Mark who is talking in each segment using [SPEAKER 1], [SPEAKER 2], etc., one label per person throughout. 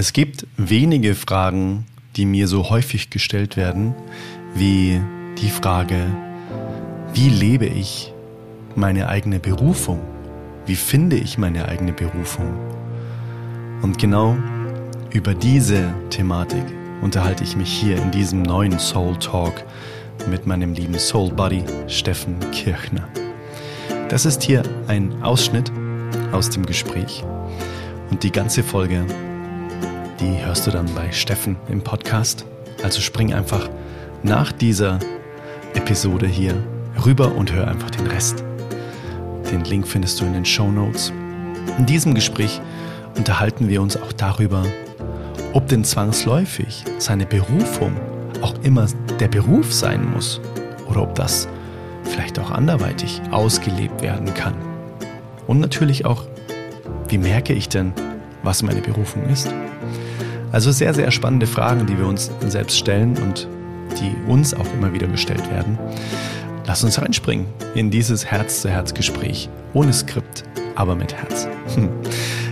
[SPEAKER 1] Es gibt wenige Fragen, die mir so häufig gestellt werden, wie die Frage, wie lebe ich meine eigene Berufung? Wie finde ich meine eigene Berufung? Und genau über diese Thematik unterhalte ich mich hier in diesem neuen Soul Talk mit meinem lieben Soul Buddy Steffen Kirchner. Das ist hier ein Ausschnitt aus dem Gespräch und die ganze Folge die hörst du dann bei Steffen im Podcast. Also spring einfach nach dieser Episode hier rüber und hör einfach den Rest. Den Link findest du in den Show Notes. In diesem Gespräch unterhalten wir uns auch darüber, ob denn zwangsläufig seine Berufung auch immer der Beruf sein muss oder ob das vielleicht auch anderweitig ausgelebt werden kann. Und natürlich auch, wie merke ich denn, was meine Berufung ist? Also sehr, sehr spannende Fragen, die wir uns selbst stellen und die uns auch immer wieder gestellt werden. Lass uns reinspringen in dieses Herz-zu-Herz-Gespräch. Ohne Skript, aber mit Herz. Hm.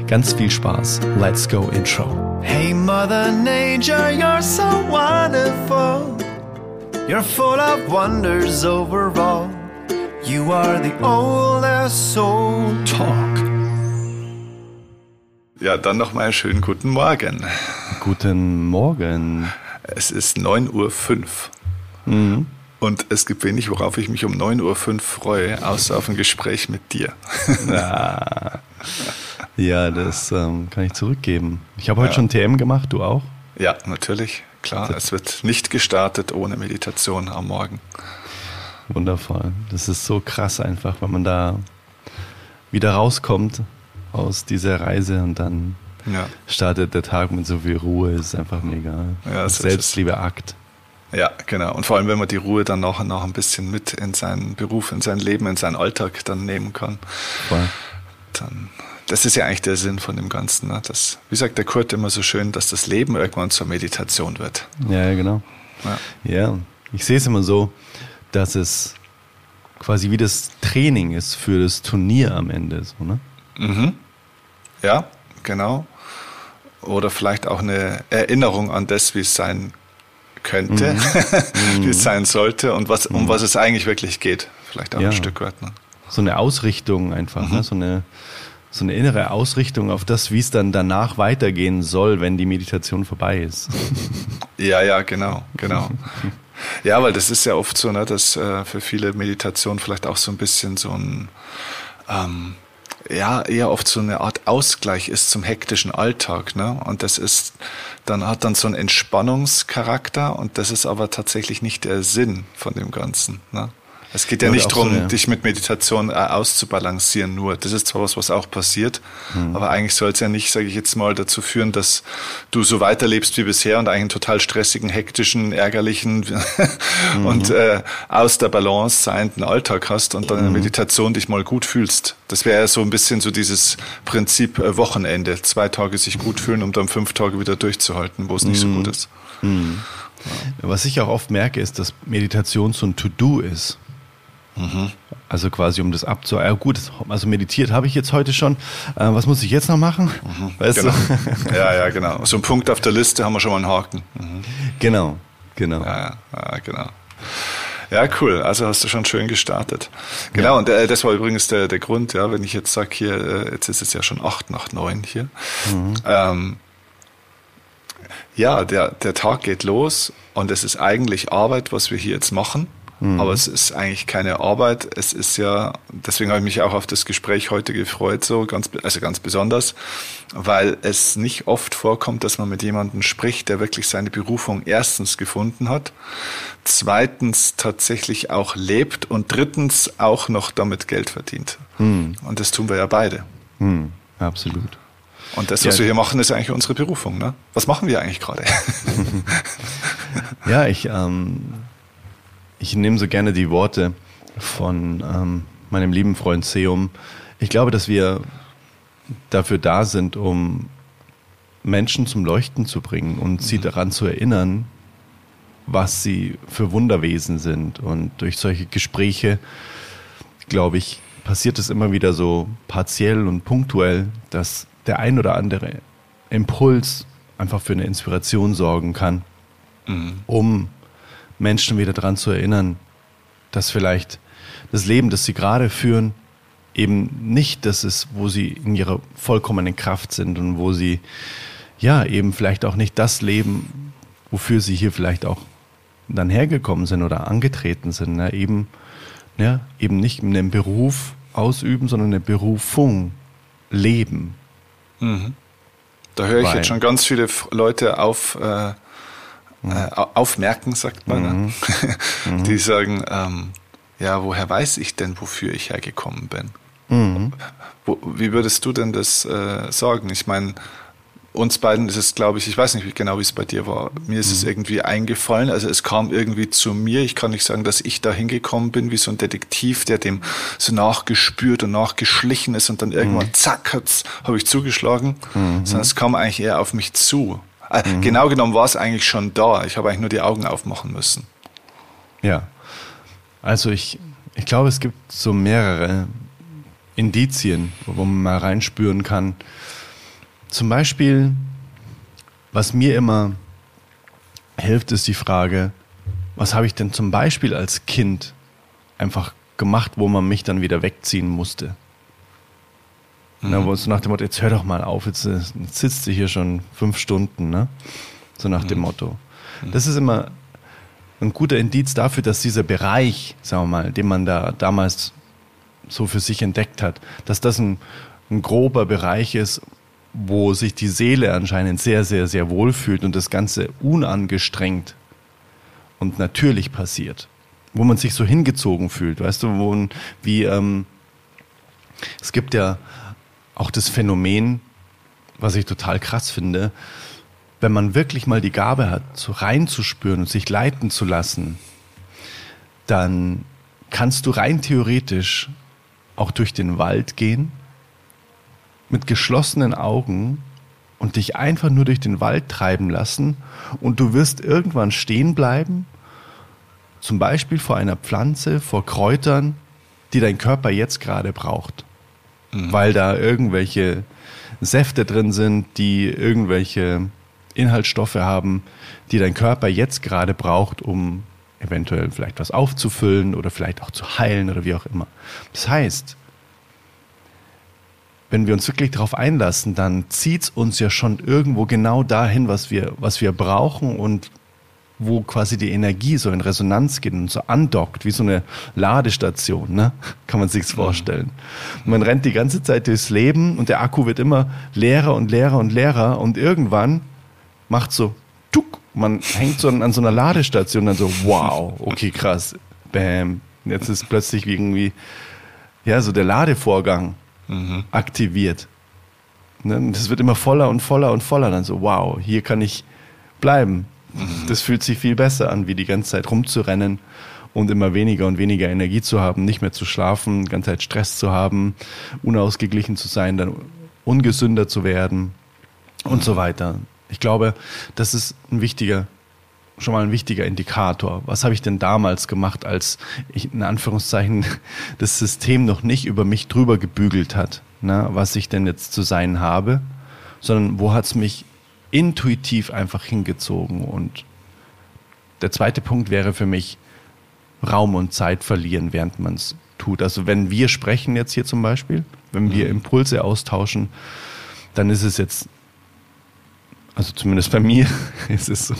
[SPEAKER 1] Ganz viel Spaß. Let's go Intro. Hey Mother Nature, you're so wonderful. You're full of wonders overall. You are the oldest soul talk.
[SPEAKER 2] Ja, dann nochmal einen schönen guten Morgen.
[SPEAKER 1] Guten Morgen.
[SPEAKER 2] Es ist 9.05 Uhr. Mhm. Und es gibt wenig, worauf ich mich um 9.05 Uhr freue, außer auf ein Gespräch mit dir.
[SPEAKER 1] Ja, ja das ähm, kann ich zurückgeben. Ich habe heute ja. schon TM gemacht, du auch?
[SPEAKER 2] Ja, natürlich. Klar, es wird nicht gestartet ohne Meditation am Morgen.
[SPEAKER 1] Wundervoll. Das ist so krass einfach, wenn man da wieder rauskommt aus dieser Reise und dann ja. startet der Tag mit so viel Ruhe, ist einfach mega. Ja, Selbstliebe-Akt.
[SPEAKER 2] Ja, genau. Und vor allem, wenn man die Ruhe dann noch, noch ein bisschen mit in seinen Beruf, in sein Leben, in seinen Alltag dann nehmen kann. Voll. Dann, das ist ja eigentlich der Sinn von dem Ganzen. Ne? Das, wie sagt der Kurt immer so schön, dass das Leben irgendwann zur Meditation wird.
[SPEAKER 1] Ja, genau. Ja, ja. ich sehe es immer so, dass es quasi wie das Training ist für das Turnier am Ende. So, ne?
[SPEAKER 2] Mhm. Ja, genau oder vielleicht auch eine Erinnerung an das, wie es sein könnte, mhm. wie es sein sollte und was, um mhm. was es eigentlich wirklich geht. Vielleicht auch ja. ein Stück weit. Ne?
[SPEAKER 1] So eine Ausrichtung einfach, ne? mhm. ne? so, eine, so eine innere Ausrichtung auf das, wie es dann danach weitergehen soll, wenn die Meditation vorbei ist.
[SPEAKER 2] Ja, ja, genau, genau. Ja, weil das ist ja oft so, ne, dass äh, für viele Meditation vielleicht auch so ein bisschen so ein ähm, ja eher oft so eine Art Ausgleich ist zum hektischen Alltag. Ne? Und das ist, dann hat dann so einen Entspannungscharakter und das ist aber tatsächlich nicht der Sinn von dem Ganzen. Ne? Es geht ja, nicht darum, so, ja. dich mit Meditation äh, auszubalancieren nur. Das ist zwar was, was auch passiert, mhm. aber eigentlich soll es ja nicht, sage ich jetzt mal, dazu führen, dass du so weiterlebst wie bisher und einen total stressigen, hektischen, ärgerlichen mhm. und äh, aus der Balance seienden Alltag hast und dann in der mhm. Meditation dich mal gut fühlst. Das wäre ja so ein bisschen so dieses Prinzip äh, Wochenende. Zwei Tage sich gut fühlen, um dann fünf Tage wieder durchzuhalten, wo es nicht so mhm. gut ist.
[SPEAKER 1] Mhm. Ja. Was ich auch oft merke, ist, dass Meditation so ein To-Do ist. Mhm. Also quasi um das abzu... Ja gut, also meditiert habe ich jetzt heute schon. Äh, was muss ich jetzt noch machen?
[SPEAKER 2] Mhm. Weißt genau. du? Ja, ja, genau. So ein Punkt auf der Liste haben wir schon mal einen Haken.
[SPEAKER 1] Mhm. Genau, genau.
[SPEAKER 2] Ja, ja, genau. Ja, cool. Also hast du schon schön gestartet. Genau, ja. und äh, das war übrigens der, der Grund, ja, wenn ich jetzt sage, hier, äh, jetzt ist es ja schon acht nach neun hier. Mhm. Ähm, ja, der, der Tag geht los und es ist eigentlich Arbeit, was wir hier jetzt machen. Mhm. Aber es ist eigentlich keine Arbeit. Es ist ja, deswegen habe ich mich auch auf das Gespräch heute gefreut, so ganz, also ganz besonders, weil es nicht oft vorkommt, dass man mit jemandem spricht, der wirklich seine Berufung erstens gefunden hat, zweitens tatsächlich auch lebt und drittens auch noch damit Geld verdient. Mhm. Und das tun wir ja beide.
[SPEAKER 1] Mhm. Absolut.
[SPEAKER 2] Und das, was ja. wir hier machen, ist eigentlich unsere Berufung. Ne? Was machen wir eigentlich gerade?
[SPEAKER 1] ja, ich ähm, ich nehme so gerne die Worte von ähm, meinem lieben Freund Seum. Ich glaube, dass wir dafür da sind, um Menschen zum Leuchten zu bringen und sie mhm. daran zu erinnern, was sie für Wunderwesen sind. Und durch solche Gespräche, glaube ich, passiert es immer wieder so partiell und punktuell, dass der ein oder andere Impuls einfach für eine Inspiration sorgen kann, mhm. um Menschen wieder daran zu erinnern, dass vielleicht das Leben, das sie gerade führen, eben nicht das ist, wo sie in ihrer vollkommenen Kraft sind und wo sie ja eben vielleicht auch nicht das leben, wofür sie hier vielleicht auch dann hergekommen sind oder angetreten sind. Ne? Eben, ja, eben nicht einen Beruf ausüben, sondern eine Berufung leben.
[SPEAKER 2] Mhm. Da höre ich Weil, jetzt schon ganz viele Leute auf, äh. Äh, aufmerken, sagt man, ne? mhm. die sagen, ähm, ja, woher weiß ich denn, wofür ich hergekommen bin? Mhm. Wo, wie würdest du denn das äh, sagen? Ich meine, uns beiden ist es, glaube ich, ich weiß nicht genau, wie es bei dir war. Mir ist mhm. es irgendwie eingefallen. Also es kam irgendwie zu mir. Ich kann nicht sagen, dass ich da hingekommen bin, wie so ein Detektiv, der dem so nachgespürt und nachgeschlichen ist und dann irgendwann mhm. zack, habe ich zugeschlagen. Mhm. Sondern es kam eigentlich eher auf mich zu. Äh, mhm. Genau genommen war es eigentlich schon da. Ich habe eigentlich nur die Augen aufmachen müssen.
[SPEAKER 1] Ja. Also ich, ich glaube, es gibt so mehrere Indizien, wo man mal reinspüren kann. Zum Beispiel, was mir immer hilft, ist die Frage, was habe ich denn zum Beispiel als Kind einfach gemacht, wo man mich dann wieder wegziehen musste? Mhm. Na, wo so nach dem Motto, jetzt hör doch mal auf, jetzt, jetzt sitzt du hier schon fünf Stunden, ne? So nach mhm. dem Motto. Mhm. Das ist immer ein guter Indiz dafür, dass dieser Bereich, sagen wir mal, den man da damals so für sich entdeckt hat, dass das ein, ein grober Bereich ist, wo sich die Seele anscheinend sehr, sehr, sehr wohl fühlt und das Ganze unangestrengt und natürlich passiert. Wo man sich so hingezogen fühlt, weißt du, wo, wie, ähm, es gibt ja auch das Phänomen, was ich total krass finde, wenn man wirklich mal die Gabe hat, so reinzuspüren und sich leiten zu lassen, dann kannst du rein theoretisch auch durch den Wald gehen mit geschlossenen Augen und dich einfach nur durch den Wald treiben lassen und du wirst irgendwann stehen bleiben, zum Beispiel vor einer Pflanze, vor Kräutern, die dein Körper jetzt gerade braucht, mhm. weil da irgendwelche Säfte drin sind, die irgendwelche Inhaltsstoffe haben, die dein Körper jetzt gerade braucht, um eventuell vielleicht was aufzufüllen oder vielleicht auch zu heilen oder wie auch immer. Das heißt, wenn wir uns wirklich darauf einlassen, dann zieht es uns ja schon irgendwo genau dahin, was wir, was wir brauchen und wo quasi die Energie so in Resonanz geht und so andockt, wie so eine Ladestation, ne? Kann man sich's vorstellen. Und man rennt die ganze Zeit durchs Leben und der Akku wird immer leerer und leerer und leerer und irgendwann macht so tuck, man hängt so an so einer Ladestation und dann so wow, okay krass, bam, jetzt ist plötzlich irgendwie ja so der Ladevorgang mhm. aktiviert. Ne? Das wird immer voller und voller und voller. Dann so, wow, hier kann ich bleiben. Mhm. Das fühlt sich viel besser an, wie die ganze Zeit rumzurennen und immer weniger und weniger Energie zu haben, nicht mehr zu schlafen, die ganze Zeit Stress zu haben, unausgeglichen zu sein, dann ungesünder zu werden und so weiter. Ich glaube, das ist ein wichtiger schon mal ein wichtiger Indikator. Was habe ich denn damals gemacht, als ich in Anführungszeichen das System noch nicht über mich drüber gebügelt hat, ne, was ich denn jetzt zu sein habe, sondern wo hat es mich intuitiv einfach hingezogen. Und der zweite Punkt wäre für mich Raum und Zeit verlieren, während man es tut. Also wenn wir sprechen jetzt hier zum Beispiel, wenn wir mhm. Impulse austauschen, dann ist es jetzt also zumindest bei mir ist es so.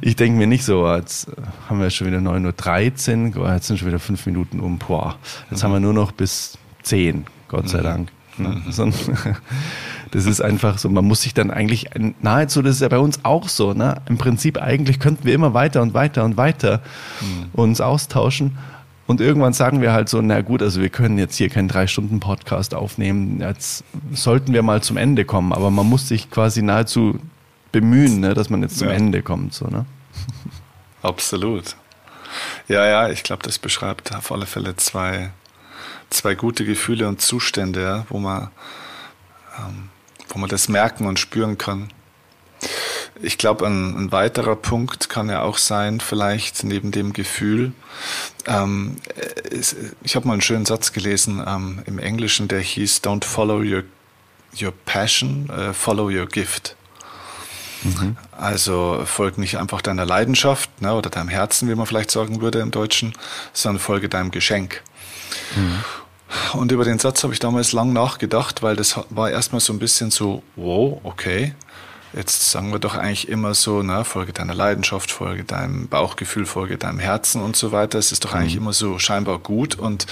[SPEAKER 1] Ich denke mir nicht so, jetzt haben wir schon wieder 9.13 Uhr, jetzt sind schon wieder fünf Minuten um, boah, jetzt mhm. haben wir nur noch bis 10, Gott sei mhm. Dank. Ne? Mhm. Das ist einfach so, man muss sich dann eigentlich, nahezu, das ist ja bei uns auch so, ne? im Prinzip eigentlich könnten wir immer weiter und weiter und weiter mhm. uns austauschen. Und irgendwann sagen wir halt so, na gut, also wir können jetzt hier keinen Drei-Stunden-Podcast aufnehmen, jetzt sollten wir mal zum Ende kommen, aber man muss sich quasi nahezu bemühen, ne, dass man jetzt zum ja. Ende kommt. So, ne?
[SPEAKER 2] Absolut. Ja, ja, ich glaube, das beschreibt auf alle Fälle zwei, zwei gute Gefühle und Zustände, ja, wo, man, ähm, wo man das merken und spüren kann. Ich glaube, ein, ein, weiterer Punkt kann ja auch sein, vielleicht neben dem Gefühl. Ähm, es, ich habe mal einen schönen Satz gelesen ähm, im Englischen, der hieß Don't follow your, your passion, uh, follow your gift. Mhm. Also folge nicht einfach deiner Leidenschaft ne, oder deinem Herzen, wie man vielleicht sagen würde im Deutschen, sondern folge deinem Geschenk. Mhm. Und über den Satz habe ich damals lang nachgedacht, weil das war erstmal so ein bisschen so, wow, okay. Jetzt sagen wir doch eigentlich immer so, ne, folge deiner Leidenschaft, folge deinem Bauchgefühl, folge deinem Herzen und so weiter. Es ist doch eigentlich mhm. immer so scheinbar gut. Und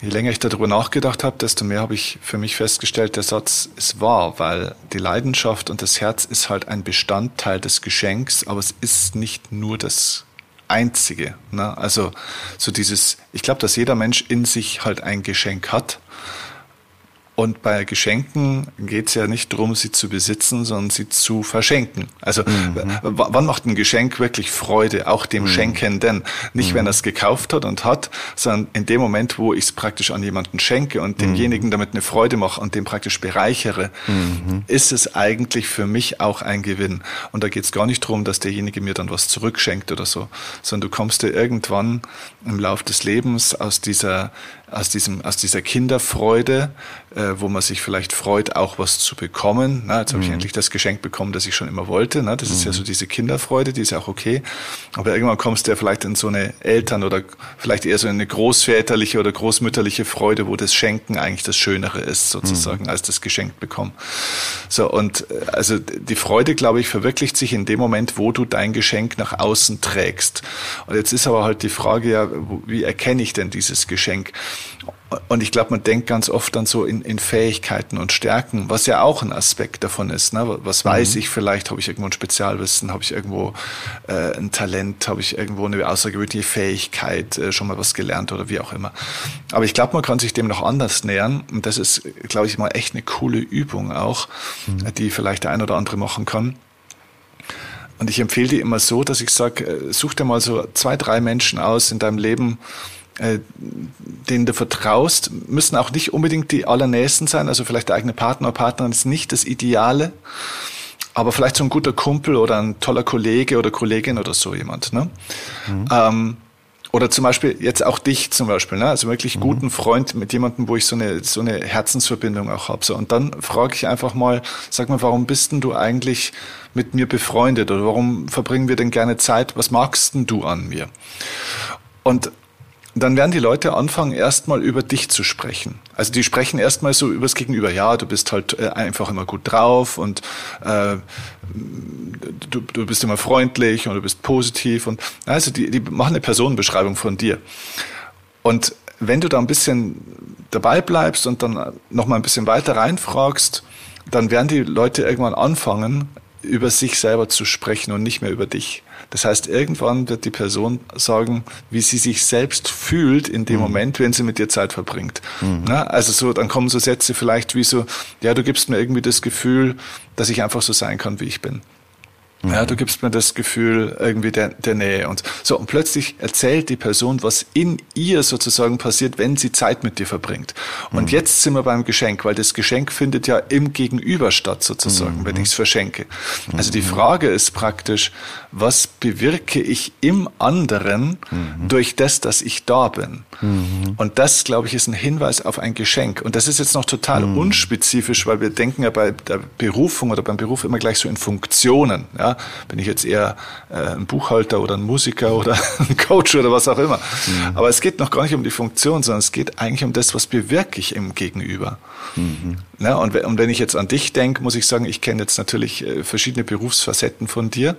[SPEAKER 2] je länger ich darüber nachgedacht habe, desto mehr habe ich für mich festgestellt, der Satz ist wahr, weil die Leidenschaft und das Herz ist halt ein Bestandteil des Geschenks, aber es ist nicht nur das Einzige. Ne? Also so dieses, ich glaube, dass jeder Mensch in sich halt ein Geschenk hat und bei Geschenken geht es ja nicht darum, sie zu besitzen, sondern sie zu verschenken. Also mhm. wann macht ein Geschenk wirklich Freude, auch dem mhm. Schenkenden? Nicht, mhm. wenn er es gekauft hat und hat, sondern in dem Moment, wo ich es praktisch an jemanden schenke und demjenigen mhm. damit eine Freude mache und den praktisch bereichere, mhm. ist es eigentlich für mich auch ein Gewinn. Und da geht es gar nicht darum, dass derjenige mir dann was zurückschenkt oder so, sondern du kommst dir irgendwann im Lauf des Lebens aus dieser aus, diesem, aus dieser Kinderfreude, äh, wo man sich vielleicht freut, auch was zu bekommen. Na, jetzt habe ich mhm. endlich das Geschenk bekommen, das ich schon immer wollte. Na, das mhm. ist ja mhm. so diese Kinderfreude, die ist ja auch okay. Aber irgendwann kommst du ja vielleicht in so eine Eltern- oder vielleicht eher so eine großväterliche oder großmütterliche Freude, wo das Schenken eigentlich das Schönere ist, sozusagen, mhm. als das Geschenk bekommen. So, und äh, also die Freude, glaube ich, verwirklicht sich in dem Moment, wo du dein Geschenk nach außen trägst. Und jetzt ist aber halt die Frage ja, wie erkenne ich denn dieses Geschenk? Und ich glaube, man denkt ganz oft dann so in, in Fähigkeiten und Stärken, was ja auch ein Aspekt davon ist. Ne? Was weiß mhm. ich vielleicht? Habe ich irgendwo ein Spezialwissen? Habe ich irgendwo äh, ein Talent? Habe ich irgendwo eine außergewöhnliche Fähigkeit? Äh, schon mal was gelernt oder wie auch immer. Aber ich glaube, man kann sich dem noch anders nähern. Und das ist, glaube ich, mal echt eine coole Übung auch, mhm. die vielleicht der ein oder andere machen kann. Und ich empfehle dir immer so, dass ich sage, äh, such dir mal so zwei, drei Menschen aus in deinem Leben, äh, denen du vertraust, müssen auch nicht unbedingt die allernächsten sein, also vielleicht der eigene Partner oder Partnerin ist nicht das Ideale, aber vielleicht so ein guter Kumpel oder ein toller Kollege oder Kollegin oder so jemand. Ne? Mhm. Ähm, oder zum Beispiel jetzt auch dich zum Beispiel, ne? also wirklich mhm. guten Freund mit jemandem, wo ich so eine so eine Herzensverbindung auch habe. So und dann frage ich einfach mal, sag mal, warum bist denn du eigentlich mit mir befreundet oder warum verbringen wir denn gerne Zeit? Was magst denn du an mir? Und dann werden die Leute anfangen, erstmal über dich zu sprechen. Also die sprechen erstmal so übers Gegenüber. Ja, du bist halt äh, einfach immer gut drauf und äh, du, du bist immer freundlich und du bist positiv. Und also die, die machen eine Personenbeschreibung von dir. Und wenn du da ein bisschen dabei bleibst und dann noch mal ein bisschen weiter reinfragst, dann werden die Leute irgendwann anfangen, über sich selber zu sprechen und nicht mehr über dich. Das heißt, irgendwann wird die Person sagen, wie sie sich selbst fühlt in dem mhm. Moment, wenn sie mit dir Zeit verbringt. Mhm. Na, also so, dann kommen so Sätze vielleicht wie so, ja, du gibst mir irgendwie das Gefühl, dass ich einfach so sein kann, wie ich bin. Mhm. Ja, du gibst mir das Gefühl irgendwie der, der Nähe und so. Und plötzlich erzählt die Person, was in ihr sozusagen passiert, wenn sie Zeit mit dir verbringt. Und mhm. jetzt sind wir beim Geschenk, weil das Geschenk findet ja im Gegenüber statt sozusagen, mhm. wenn ich es verschenke. Also die mhm. Frage ist praktisch, was bewirke ich im anderen mhm. durch das, dass ich da bin? Mhm. Und das, glaube ich, ist ein Hinweis auf ein Geschenk. Und das ist jetzt noch total unspezifisch, weil wir denken ja bei der Berufung oder beim Beruf immer gleich so in Funktionen. Ja? Bin ich jetzt eher äh, ein Buchhalter oder ein Musiker oder ein Coach oder was auch immer. Mhm. Aber es geht noch gar nicht um die Funktion, sondern es geht eigentlich um das, was bewirke ich im Gegenüber. Mhm. Ja, und, und, wenn ich jetzt an dich denke, muss ich sagen, ich kenne jetzt natürlich äh, verschiedene Berufsfacetten von dir.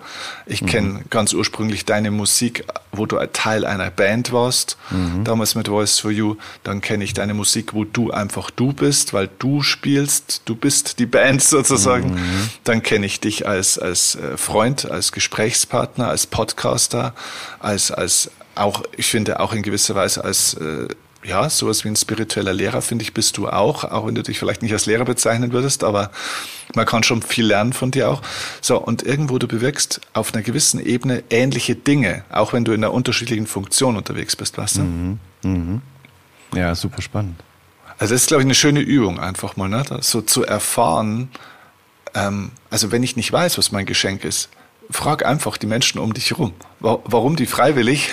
[SPEAKER 2] Ich mhm. kenne ganz ursprünglich deine Musik, wo du Teil einer Band warst, mhm. damals mit Voice for You. Dann kenne ich deine Musik, wo du einfach du bist, weil du spielst, du bist die Band sozusagen. Mhm. Dann kenne ich dich als, als äh, Freund, als Gesprächspartner, als Podcaster, als, als auch, ich finde auch in gewisser Weise als äh, ja, sowas wie ein spiritueller Lehrer, finde ich, bist du auch, auch wenn du dich vielleicht nicht als Lehrer bezeichnen würdest, aber man kann schon viel lernen von dir auch. So, und irgendwo du bewirkst auf einer gewissen Ebene ähnliche Dinge, auch wenn du in einer unterschiedlichen Funktion unterwegs bist, weißt du? Mhm.
[SPEAKER 1] Mhm. Ja, super spannend.
[SPEAKER 2] Also das ist, glaube ich, eine schöne Übung, einfach mal, ne? so zu erfahren, ähm, also wenn ich nicht weiß, was mein Geschenk ist, frag einfach die Menschen um dich herum, warum die freiwillig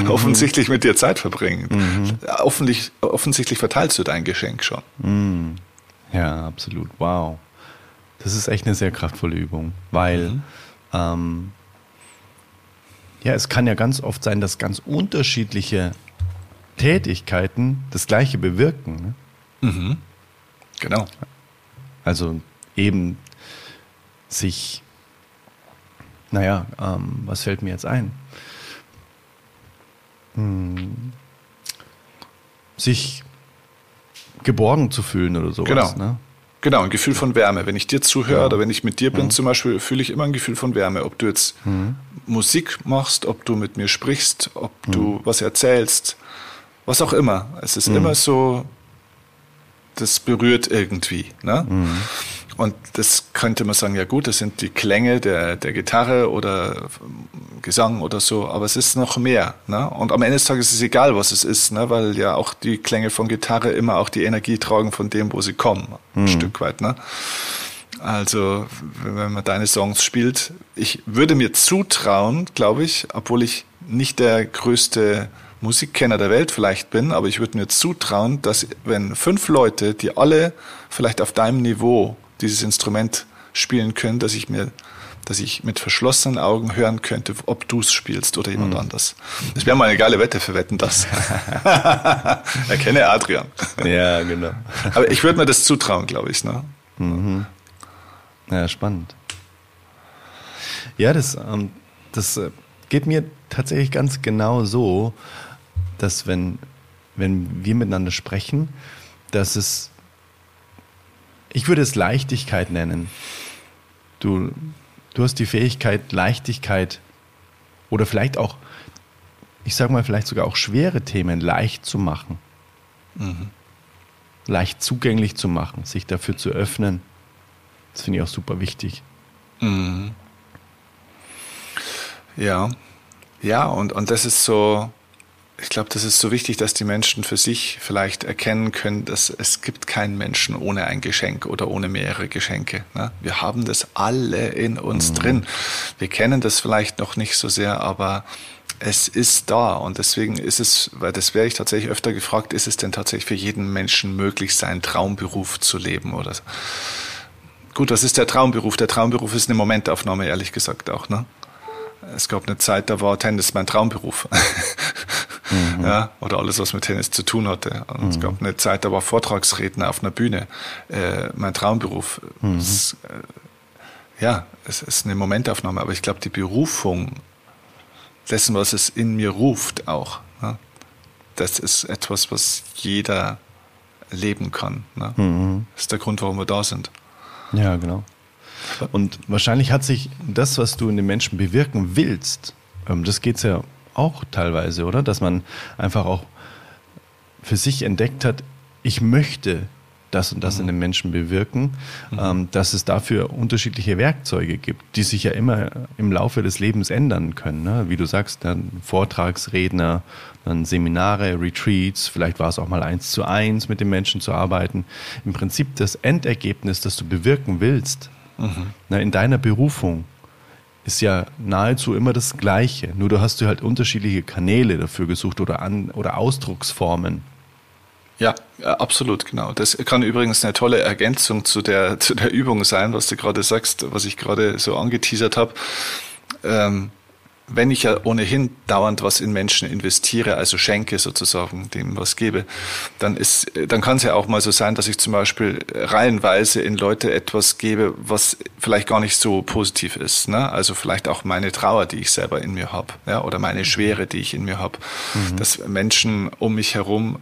[SPEAKER 2] mhm. offensichtlich mit dir Zeit verbringen. Mhm. Offensichtlich, offensichtlich verteilst du dein Geschenk schon.
[SPEAKER 1] Mhm. Ja, absolut. Wow. Das ist echt eine sehr kraftvolle Übung, weil mhm. ähm, ja, es kann ja ganz oft sein, dass ganz unterschiedliche Tätigkeiten das Gleiche bewirken.
[SPEAKER 2] Ne? Mhm. Genau.
[SPEAKER 1] Also eben sich, naja, ähm, was fällt mir jetzt ein? Hm, sich geborgen zu fühlen oder sowas.
[SPEAKER 2] Genau. Ne? Genau, ein Gefühl von Wärme. Wenn ich dir zuhöre ja. oder wenn ich mit dir bin mhm. zum Beispiel, fühle ich immer ein Gefühl von Wärme. Ob du jetzt mhm. Musik machst, ob du mit mir sprichst, ob mhm. du was erzählst, was auch immer. Es ist mhm. immer so, das berührt irgendwie. Ne? Mhm. Und das könnte man sagen, ja gut, das sind die Klänge der, der Gitarre oder Gesang oder so, aber es ist noch mehr. Ne? Und am Ende des Tages ist es egal, was es ist, ne? weil ja auch die Klänge von Gitarre immer auch die Energie tragen von dem, wo sie kommen, ein mhm. Stück weit. Ne? Also, wenn man deine Songs spielt, ich würde mir zutrauen, glaube ich, obwohl ich nicht der größte Musikkenner der Welt vielleicht bin, aber ich würde mir zutrauen, dass wenn fünf Leute, die alle vielleicht auf deinem Niveau dieses Instrument spielen können, dass ich mir dass ich mit verschlossenen Augen hören könnte, ob du es spielst oder jemand mhm. anders. Das wäre mal eine geile Wette für Wetten, das. Erkenne Adrian.
[SPEAKER 1] Ja, genau.
[SPEAKER 2] Aber ich würde mir das zutrauen, glaube ich. Ne?
[SPEAKER 1] Mhm. Ja, spannend. Ja, das, ähm, das äh, geht mir tatsächlich ganz genau so, dass wenn, wenn wir miteinander sprechen, dass es ich würde es Leichtigkeit nennen. Du, du hast die Fähigkeit, Leichtigkeit oder vielleicht auch, ich sage mal, vielleicht sogar auch schwere Themen leicht zu machen. Mhm. Leicht zugänglich zu machen, sich dafür zu öffnen. Das finde ich auch super wichtig.
[SPEAKER 2] Mhm. Ja, ja, und, und das ist so, ich glaube, das ist so wichtig, dass die Menschen für sich vielleicht erkennen können, dass es gibt keinen Menschen ohne ein Geschenk oder ohne mehrere Geschenke. Ne? Wir haben das alle in uns mhm. drin. Wir kennen das vielleicht noch nicht so sehr, aber es ist da und deswegen ist es, weil das wäre ich tatsächlich öfter gefragt, ist es denn tatsächlich für jeden Menschen möglich, seinen Traumberuf zu leben oder so? Gut, was ist der Traumberuf? Der Traumberuf ist eine Momentaufnahme, ehrlich gesagt auch. Ne? Es gab eine Zeit, da war Tennis mein Traumberuf. mhm. ja, oder alles, was mit Tennis zu tun hatte. Und mhm. Es gab eine Zeit, da war Vortragsredner auf einer Bühne äh, mein Traumberuf. Mhm. Es, äh, ja, es ist eine Momentaufnahme, aber ich glaube, die Berufung dessen, was es in mir ruft, auch, ne? das ist etwas, was jeder leben kann. Ne? Mhm. Das ist der Grund, warum wir da sind.
[SPEAKER 1] Ja, genau. Und wahrscheinlich hat sich das, was du in den Menschen bewirken willst, ähm, das geht es ja auch teilweise, oder? Dass man einfach auch für sich entdeckt hat, ich möchte das und das mhm. in den Menschen bewirken, mhm. ähm, dass es dafür unterschiedliche Werkzeuge gibt, die sich ja immer im Laufe des Lebens ändern können. Ne? Wie du sagst, dann Vortragsredner, dann Seminare, Retreats, vielleicht war es auch mal eins zu eins mit den Menschen zu arbeiten. Im Prinzip das Endergebnis, das du bewirken willst, mhm. na, in deiner Berufung, ist ja nahezu immer das Gleiche. Nur du hast du halt unterschiedliche Kanäle dafür gesucht oder, an, oder Ausdrucksformen.
[SPEAKER 2] Ja, absolut, genau. Das kann übrigens eine tolle Ergänzung zu der, zu der Übung sein, was du gerade sagst, was ich gerade so angeteasert habe. Ähm, wenn ich ja ohnehin dauernd was in Menschen investiere, also schenke sozusagen, dem was gebe, dann ist, dann kann es ja auch mal so sein, dass ich zum Beispiel reihenweise in Leute etwas gebe, was vielleicht gar nicht so positiv ist. Ne? Also vielleicht auch meine Trauer, die ich selber in mir habe, ja, oder meine Schwere, die ich in mir habe, mhm. dass Menschen um mich herum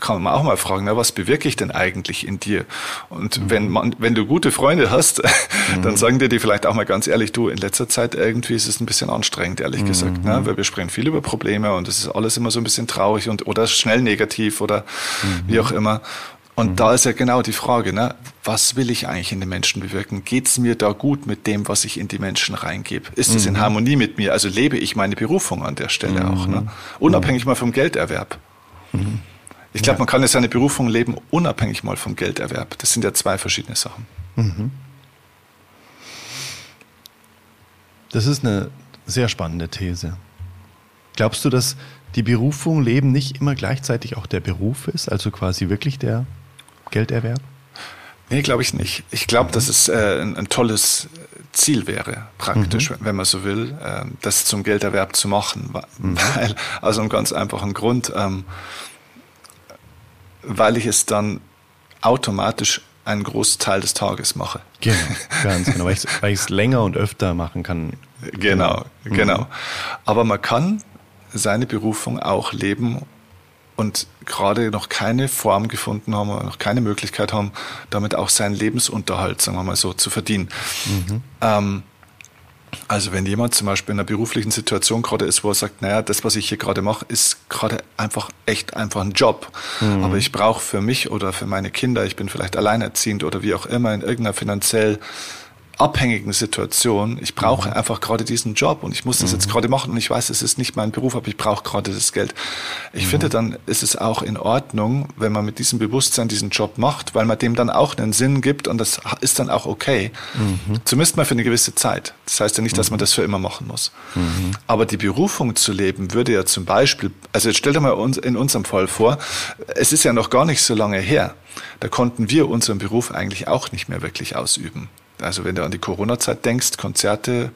[SPEAKER 2] kann man auch mal fragen, na, was bewirke ich denn eigentlich in dir? Und mhm. wenn man, wenn du gute Freunde hast, mhm. dann sagen dir die vielleicht auch mal ganz ehrlich, du, in letzter Zeit irgendwie ist es ein bisschen anstrengend, ehrlich mhm. gesagt, ne? weil wir sprechen viel über Probleme und es ist alles immer so ein bisschen traurig und oder schnell negativ oder mhm. wie auch immer. Und mhm. da ist ja genau die Frage, ne? was will ich eigentlich in den Menschen bewirken? Geht es mir da gut mit dem, was ich in die Menschen reingebe? Ist es in mhm. Harmonie mit mir? Also lebe ich meine Berufung an der Stelle auch, ne? unabhängig mal vom Gelderwerb. Ich glaube, ja. man kann ja seine Berufung leben, unabhängig mal vom Gelderwerb. Das sind ja zwei verschiedene Sachen. Mhm.
[SPEAKER 1] Das ist eine sehr spannende These. Glaubst du, dass die Berufung Leben nicht immer gleichzeitig auch der Beruf ist, also quasi wirklich der Gelderwerb?
[SPEAKER 2] Nee, glaube ich nicht. Ich glaube, mhm. dass es äh, ein, ein, tolles Ziel wäre, praktisch, mhm. wenn man so will, äh, das zum Gelderwerb zu machen. Mhm. Weil, also einem ganz einfachen Grund, ähm, weil ich es dann automatisch einen Großteil des Tages mache.
[SPEAKER 1] Genau, ganz genau, weil ich es länger und öfter machen kann.
[SPEAKER 2] Genau, mhm. genau. Aber man kann seine Berufung auch leben und gerade noch keine Form gefunden haben oder noch keine Möglichkeit haben, damit auch seinen Lebensunterhalt, sagen wir mal so, zu verdienen. Mhm. Ähm, also wenn jemand zum Beispiel in einer beruflichen Situation gerade ist, wo er sagt, naja, das, was ich hier gerade mache, ist gerade einfach echt einfach ein Job. Mhm. Aber ich brauche für mich oder für meine Kinder, ich bin vielleicht alleinerziehend oder wie auch immer in irgendeiner finanziell abhängigen Situation. Ich brauche mhm. einfach gerade diesen Job und ich muss das mhm. jetzt gerade machen und ich weiß, es ist nicht mein Beruf, aber ich brauche gerade das Geld. Ich mhm. finde, dann ist es auch in Ordnung, wenn man mit diesem Bewusstsein diesen Job macht, weil man dem dann auch einen Sinn gibt und das ist dann auch okay. Mhm. Zumindest mal für eine gewisse Zeit. Das heißt ja nicht, dass man mhm. das für immer machen muss. Mhm. Aber die Berufung zu leben würde ja zum Beispiel, also jetzt stell dir mal uns, in unserem Fall vor, es ist ja noch gar nicht so lange her. Da konnten wir unseren Beruf eigentlich auch nicht mehr wirklich ausüben. Also wenn du an die Corona-Zeit denkst, Konzerte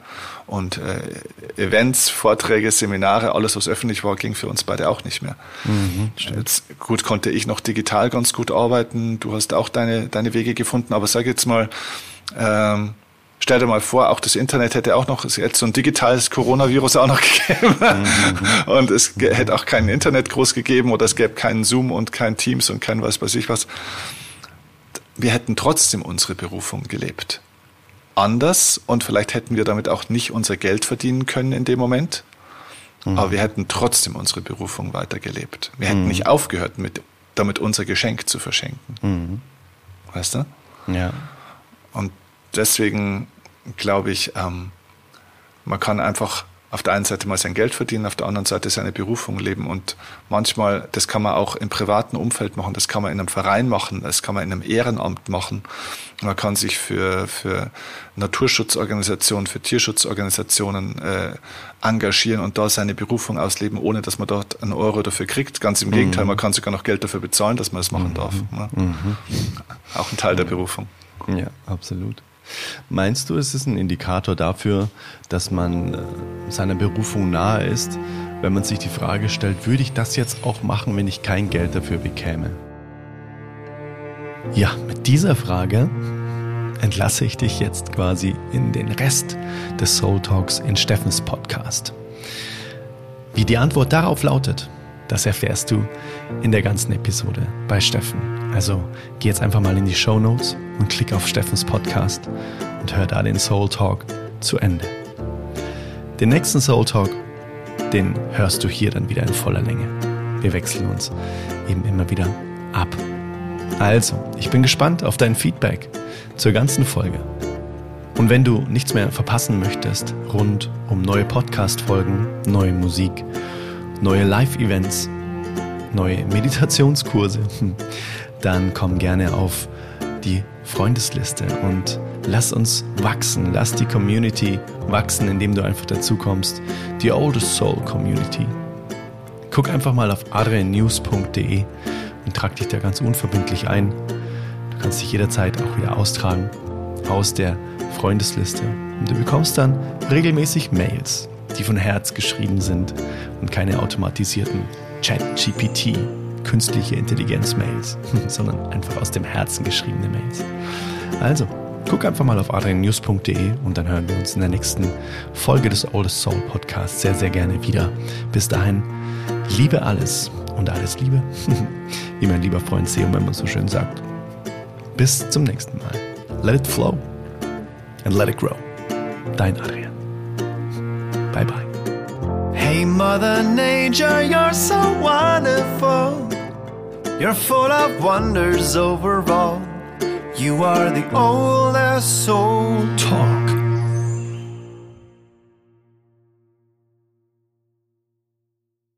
[SPEAKER 2] und äh, Events, Vorträge, Seminare, alles was öffentlich war, ging für uns beide auch nicht mehr. Mhm, jetzt gut konnte ich noch digital ganz gut arbeiten. Du hast auch deine deine Wege gefunden, aber sag jetzt mal, ähm, stell dir mal vor, auch das Internet hätte auch noch jetzt so ein digitales Coronavirus auch noch gegeben mhm. und es hätte auch kein Internet groß gegeben oder es gäbe keinen Zoom und kein Teams und kein was weiß ich was. Wir hätten trotzdem unsere Berufung gelebt anders und vielleicht hätten wir damit auch nicht unser Geld verdienen können in dem Moment. Mhm. Aber wir hätten trotzdem unsere Berufung weitergelebt. Wir hätten mhm. nicht aufgehört, mit, damit unser Geschenk zu verschenken. Mhm. Weißt du?
[SPEAKER 1] Ja.
[SPEAKER 2] Und deswegen glaube ich, ähm, man kann einfach auf der einen Seite mal sein Geld verdienen, auf der anderen Seite seine Berufung leben. Und manchmal, das kann man auch im privaten Umfeld machen, das kann man in einem Verein machen, das kann man in einem Ehrenamt machen. Man kann sich für, für Naturschutzorganisationen, für Tierschutzorganisationen äh, engagieren und da seine Berufung ausleben, ohne dass man dort einen Euro dafür kriegt. Ganz im Gegenteil, mhm. man kann sogar noch Geld dafür bezahlen, dass man das machen mhm. darf. Ne? Mhm. Auch ein Teil der Berufung.
[SPEAKER 1] Ja, absolut. Meinst du, es ist ein Indikator dafür, dass man äh, seiner Berufung nahe ist, wenn man sich die Frage stellt, würde ich das jetzt auch machen, wenn ich kein Geld dafür bekäme? Ja, mit dieser Frage entlasse ich dich jetzt quasi in den Rest des Soul Talks in Steffens Podcast. Wie die Antwort darauf lautet, das erfährst du in der ganzen Episode bei Steffen. Also geh jetzt einfach mal in die Show Notes und klick auf Steffens Podcast und hör da den Soul Talk zu Ende. Den nächsten Soul Talk, den hörst du hier dann wieder in voller Länge. Wir wechseln uns eben immer wieder ab. Also, ich bin gespannt auf dein Feedback zur ganzen Folge. Und wenn du nichts mehr verpassen möchtest rund um neue Podcast-Folgen, neue Musik, neue Live-Events, neue Meditationskurse, dann komm gerne auf die Freundesliste und lass uns wachsen, lass die Community wachsen, indem du einfach dazu kommst, die Oldest Soul Community. Guck einfach mal auf adriannews.de und trag dich da ganz unverbindlich ein. Du kannst dich jederzeit auch wieder austragen aus der Freundesliste. Und du bekommst dann regelmäßig Mails die von Herz geschrieben sind und keine automatisierten Chat-GPT, künstliche Intelligenz-Mails, sondern einfach aus dem Herzen geschriebene Mails. Also, guck einfach mal auf adriannews.de und dann hören wir uns in der nächsten Folge des Oldest Soul Podcasts sehr, sehr gerne wieder. Bis dahin, liebe alles und alles Liebe, wie mein lieber Freund Seum immer so schön sagt. Bis zum nächsten Mal. Let it flow and let it grow. Dein Adrian. Bye bye. Hey, Mother Nature, you're so wonderful. You're full of wonders overall. You are the oldest soul. Talk.